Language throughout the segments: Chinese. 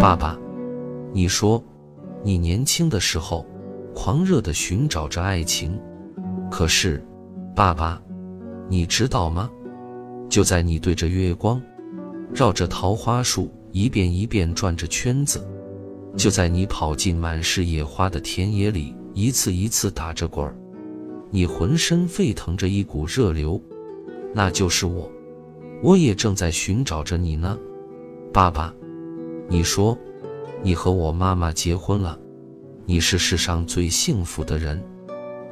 爸爸，你说，你年轻的时候，狂热的寻找着爱情，可是，爸爸，你知道吗？就在你对着月光，绕着桃花树一遍一遍转着圈子，就在你跑进满是野花的田野里，一次一次打着滚儿，你浑身沸腾着一股热流，那就是我，我也正在寻找着你呢，爸爸。你说，你和我妈妈结婚了，你是世上最幸福的人。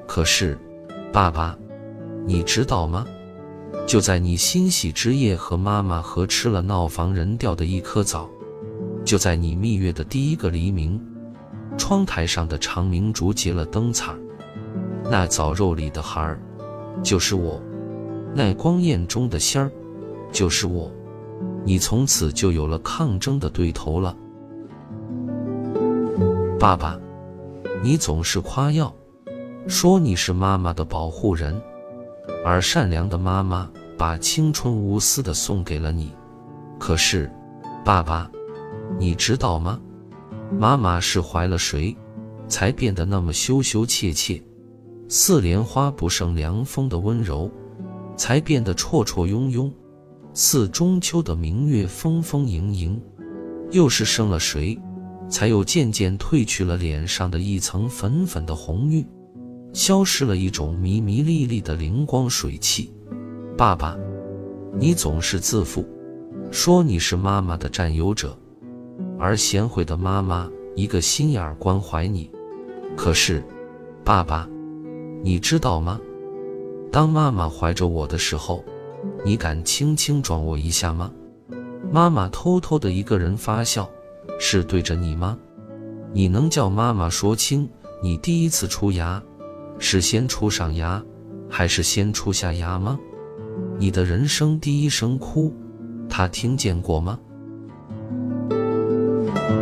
可是，爸爸，你知道吗？就在你欣喜之夜和妈妈合吃了闹房人掉的一颗枣，就在你蜜月的第一个黎明，窗台上的长明烛结了灯彩，那枣肉里的孩儿，就是我；那光焰中的仙儿，就是我。你从此就有了抗争的对头了，爸爸。你总是夸耀，说你是妈妈的保护人，而善良的妈妈把青春无私的送给了你。可是，爸爸，你知道吗？妈妈是怀了谁，才变得那么羞羞怯怯，似莲花不胜凉风的温柔，才变得绰绰庸庸。似中秋的明月，风风盈盈，又是生了谁，才又渐渐褪去了脸上的一层粉粉的红晕，消失了一种迷迷沥沥的灵光水气。爸爸，你总是自负，说你是妈妈的占有者，而贤惠的妈妈一个心眼儿关怀你。可是，爸爸，你知道吗？当妈妈怀着我的时候。你敢轻轻撞我一下吗？妈妈偷偷的一个人发笑，是对着你吗？你能叫妈妈说清，你第一次出牙，是先出上牙，还是先出下牙吗？你的人生第一声哭，她听见过吗？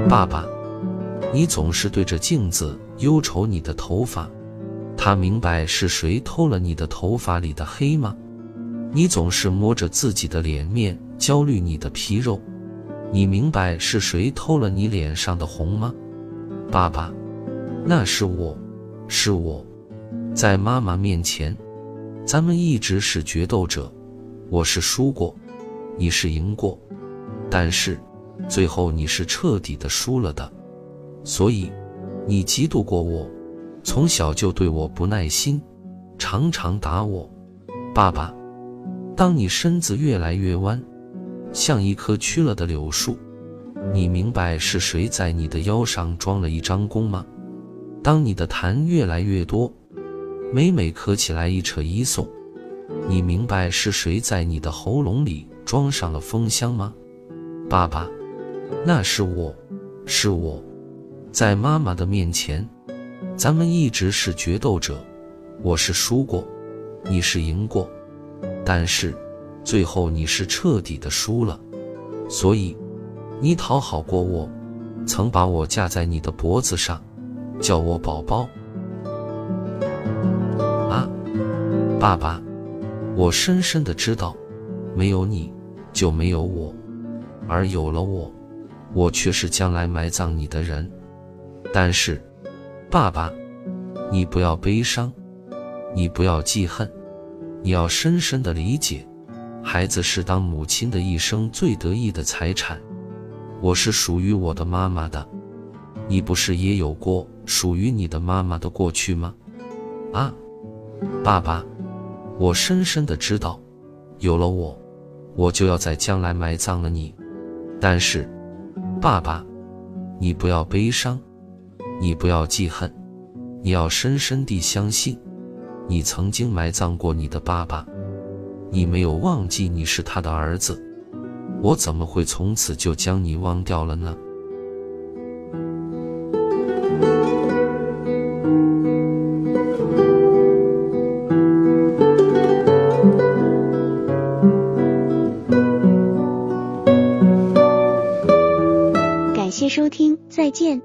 爸爸，你总是对着镜子忧愁你的头发，她明白是谁偷了你的头发里的黑吗？你总是摸着自己的脸面，焦虑你的皮肉。你明白是谁偷了你脸上的红吗？爸爸，那是我，是我，在妈妈面前，咱们一直是决斗者。我是输过，你是赢过，但是最后你是彻底的输了的。所以，你嫉妒过我，从小就对我不耐心，常常打我，爸爸。当你身子越来越弯，像一棵屈了的柳树，你明白是谁在你的腰上装了一张弓吗？当你的痰越来越多，每每咳起来一扯一送，你明白是谁在你的喉咙里装上了风箱吗？爸爸，那是我，是我，在妈妈的面前，咱们一直是决斗者，我是输过，你是赢过。但是，最后你是彻底的输了，所以，你讨好过我，曾把我架在你的脖子上，叫我宝宝。啊，爸爸，我深深的知道，没有你就没有我，而有了我，我却是将来埋葬你的人。但是，爸爸，你不要悲伤，你不要记恨。你要深深的理解，孩子是当母亲的一生最得意的财产。我是属于我的妈妈的，你不是也有过属于你的妈妈的过去吗？啊，爸爸，我深深的知道，有了我，我就要在将来埋葬了你。但是，爸爸，你不要悲伤，你不要记恨，你要深深地相信。你曾经埋葬过你的爸爸，你没有忘记你是他的儿子，我怎么会从此就将你忘掉了呢？感谢收听，再见。